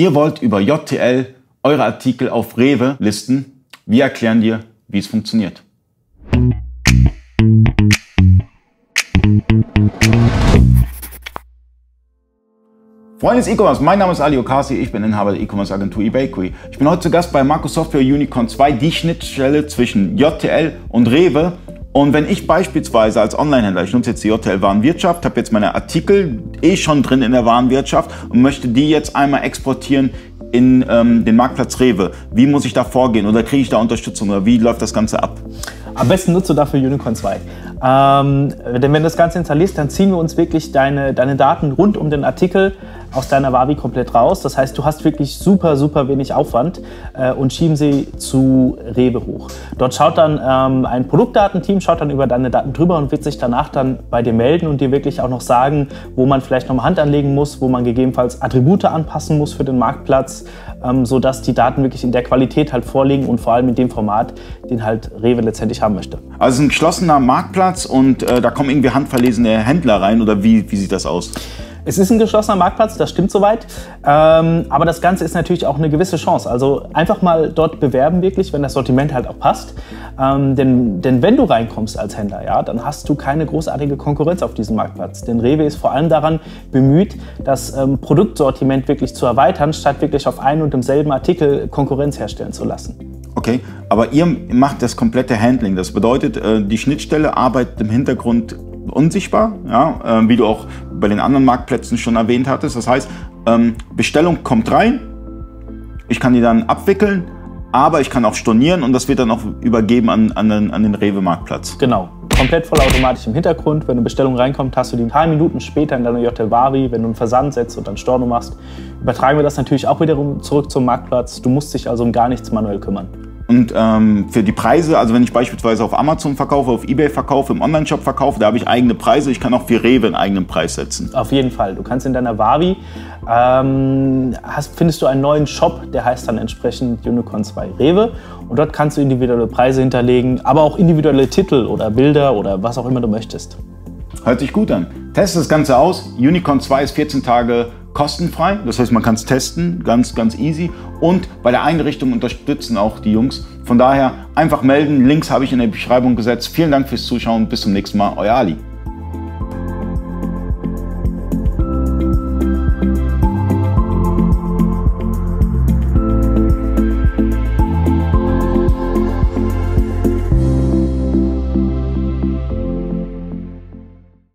Ihr wollt über JTL eure Artikel auf Rewe listen. Wir erklären dir, wie es funktioniert. Freunde des E-Commerce, mein Name ist Ali Okasi, ich bin Inhaber der E-Commerce Agentur eBakery. Ich bin heute zu Gast bei Marco Software Unicorn 2, die Schnittstelle zwischen JTL und Rewe. Und wenn ich beispielsweise als Onlinehändler, ich nutze jetzt die JTL Warenwirtschaft, habe jetzt meine Artikel eh schon drin in der Warenwirtschaft und möchte die jetzt einmal exportieren in ähm, den Marktplatz Rewe. Wie muss ich da vorgehen oder kriege ich da Unterstützung oder wie läuft das Ganze ab? Am besten nutzt du dafür Unicorn 2. Ähm, denn wenn du das Ganze installierst, dann ziehen wir uns wirklich deine, deine Daten rund um den Artikel aus deiner Wavi komplett raus. Das heißt, du hast wirklich super, super wenig Aufwand äh, und schieben sie zu Rewe hoch. Dort schaut dann ähm, ein Produktdatenteam, schaut dann über deine Daten drüber und wird sich danach dann bei dir melden und dir wirklich auch noch sagen, wo man vielleicht noch mal Hand anlegen muss, wo man gegebenenfalls Attribute anpassen muss für den Marktplatz, ähm, sodass die Daten wirklich in der Qualität halt vorliegen und vor allem in dem Format, den halt Rewe letztendlich haben möchte. Also ein geschlossener Marktplatz und äh, da kommen irgendwie handverlesene Händler rein oder wie, wie sieht das aus? Es ist ein geschlossener Marktplatz, das stimmt soweit. Ähm, aber das Ganze ist natürlich auch eine gewisse Chance. Also einfach mal dort bewerben wirklich, wenn das Sortiment halt auch passt. Ähm, denn, denn wenn du reinkommst als Händler, ja, dann hast du keine großartige Konkurrenz auf diesem Marktplatz. Denn Rewe ist vor allem daran bemüht, das ähm, Produktsortiment wirklich zu erweitern, statt wirklich auf einen und demselben Artikel Konkurrenz herstellen zu lassen. Okay, aber ihr macht das komplette Handling. Das bedeutet, äh, die Schnittstelle arbeitet im Hintergrund unsichtbar, ja, äh, wie du auch bei den anderen Marktplätzen schon erwähnt hattest. Das heißt, ähm, Bestellung kommt rein, ich kann die dann abwickeln, aber ich kann auch stornieren und das wird dann auch übergeben an, an den, an den Rewe-Marktplatz. Genau. Komplett vollautomatisch im Hintergrund. Wenn eine Bestellung reinkommt, hast du die ein paar Minuten später in deiner JTL Vari. Wenn du einen Versand setzt und dann Storno machst, übertragen wir das natürlich auch wiederum zurück zum Marktplatz. Du musst dich also um gar nichts manuell kümmern. Und ähm, für die Preise, also wenn ich beispielsweise auf Amazon verkaufe, auf Ebay verkaufe, im Onlineshop verkaufe, da habe ich eigene Preise. Ich kann auch für Rewe einen eigenen Preis setzen. Auf jeden Fall. Du kannst in deiner Wavi, ähm, hast, findest du einen neuen Shop, der heißt dann entsprechend Unicorn 2 Rewe. Und dort kannst du individuelle Preise hinterlegen, aber auch individuelle Titel oder Bilder oder was auch immer du möchtest. Hört sich gut an. Teste das Ganze aus. Unicorn 2 ist 14 Tage kostenfrei. Das heißt, man kann es testen, ganz, ganz easy. Und bei der Einrichtung unterstützen auch die Jungs. Von daher einfach melden. Links habe ich in der Beschreibung gesetzt. Vielen Dank fürs Zuschauen. Bis zum nächsten Mal. Euer Ali.